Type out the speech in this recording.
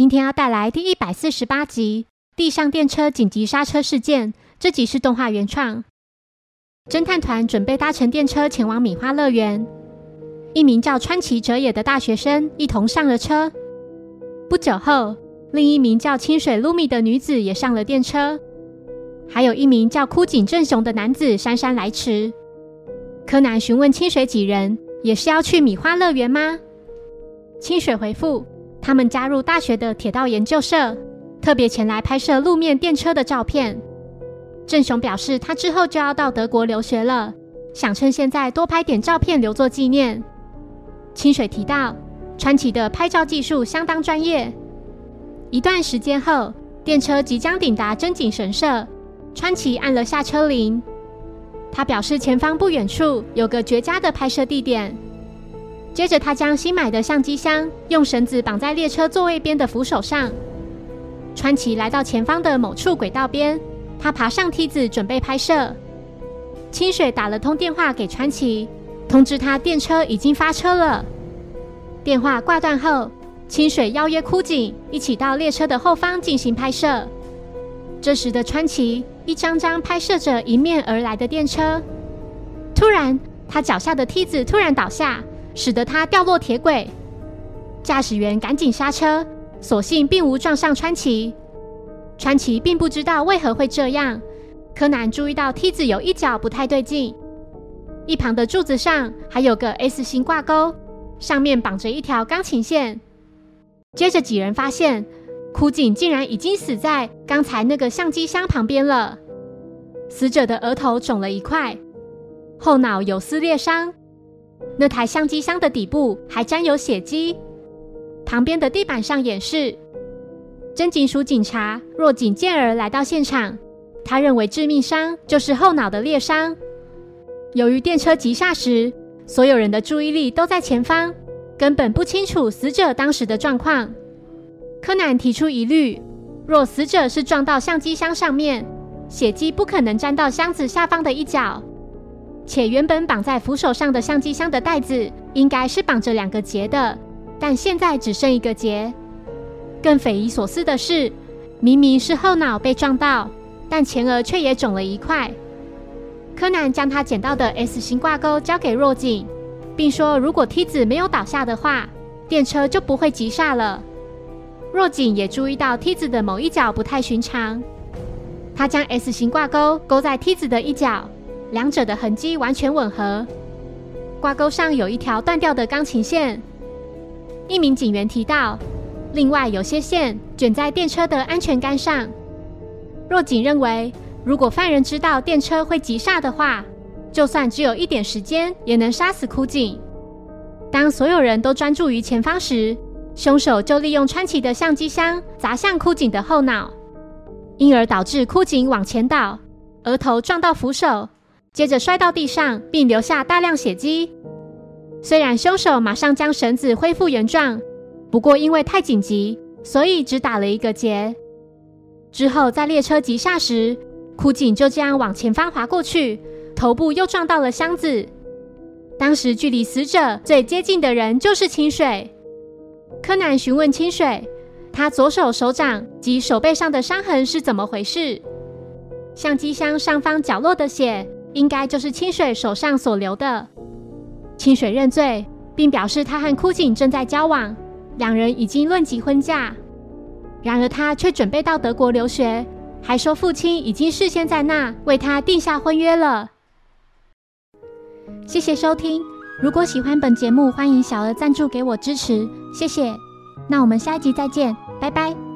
今天要带来第一百四十八集《地上电车紧急刹车事件》。这集是动画原创。侦探团准备搭乘电车前往米花乐园。一名叫川崎哲也的大学生一同上了车。不久后，另一名叫清水露米的女子也上了电车。还有一名叫枯井正雄的男子姗姗来迟。柯南询问清水几人也是要去米花乐园吗？清水回复：他们加入大学的铁道研究社，特别前来拍摄路面电车的照片。正雄表示他之后就要到德国留学了，想趁现在多拍点照片留作纪念。清水提到川崎的拍照技术相当专业。一段时间后，电车即将抵达真井神社。川崎按了下车铃，他表示前方不远处有个绝佳的拍摄地点。接着，他将新买的相机箱用绳子绑在列车座位边的扶手上。川崎来到前方的某处轨道边，他爬上梯子准备拍摄。清水打了通电话给川崎，通知他电车已经发车了。电话挂断后，清水邀约枯井一起到列车的后方进行拍摄。这时的川崎。一张张拍摄着迎面而来的电车，突然，他脚下的梯子突然倒下，使得他掉落铁轨。驾驶员赶紧刹车，所幸并无撞上川崎。川崎并不知道为何会这样。柯南注意到梯子有一角不太对劲，一旁的柱子上还有个 S 型挂钩，上面绑着一条钢琴线。接着几人发现。枯井竟然已经死在刚才那个相机箱旁边了。死者的额头肿了一块，后脑有撕裂伤。那台相机箱的底部还沾有血迹。旁边的地板上演示。真警署警察若井健儿来到现场，他认为致命伤就是后脑的裂伤。由于电车急刹时，所有人的注意力都在前方，根本不清楚死者当时的状况。柯南提出疑虑：若死者是撞到相机箱上面，血迹不可能沾到箱子下方的一角，且原本绑在扶手上的相机箱的带子应该是绑着两个结的，但现在只剩一个结。更匪夷所思的是，明明是后脑被撞到，但前额却也肿了一块。柯南将他捡到的 S 型挂钩交给若井，并说：如果梯子没有倒下的话，电车就不会急刹了。若井也注意到梯子的某一角不太寻常，他将 S 型挂钩勾在梯子的一角，两者的痕迹完全吻合。挂钩上有一条断掉的钢琴线。一名警员提到，另外有些线卷在电车的安全杆上。若井认为，如果犯人知道电车会急刹的话，就算只有一点时间，也能杀死枯井。当所有人都专注于前方时，凶手就利用川崎的相机箱砸向枯井的后脑，因而导致枯井往前倒，额头撞到扶手，接着摔到地上，并留下大量血迹。虽然凶手马上将绳子恢复原状，不过因为太紧急，所以只打了一个结。之后在列车急刹时，枯井就这样往前方滑过去，头部又撞到了箱子。当时距离死者最接近的人就是清水。柯南询问清水，他左手手掌及手背上的伤痕是怎么回事？相机箱上方角落的血，应该就是清水手上所留的。清水认罪，并表示他和枯井正在交往，两人已经论及婚嫁。然而他却准备到德国留学，还说父亲已经事先在那为他定下婚约了。谢谢收听。如果喜欢本节目，欢迎小额赞助给我支持，谢谢。那我们下一集再见，拜拜。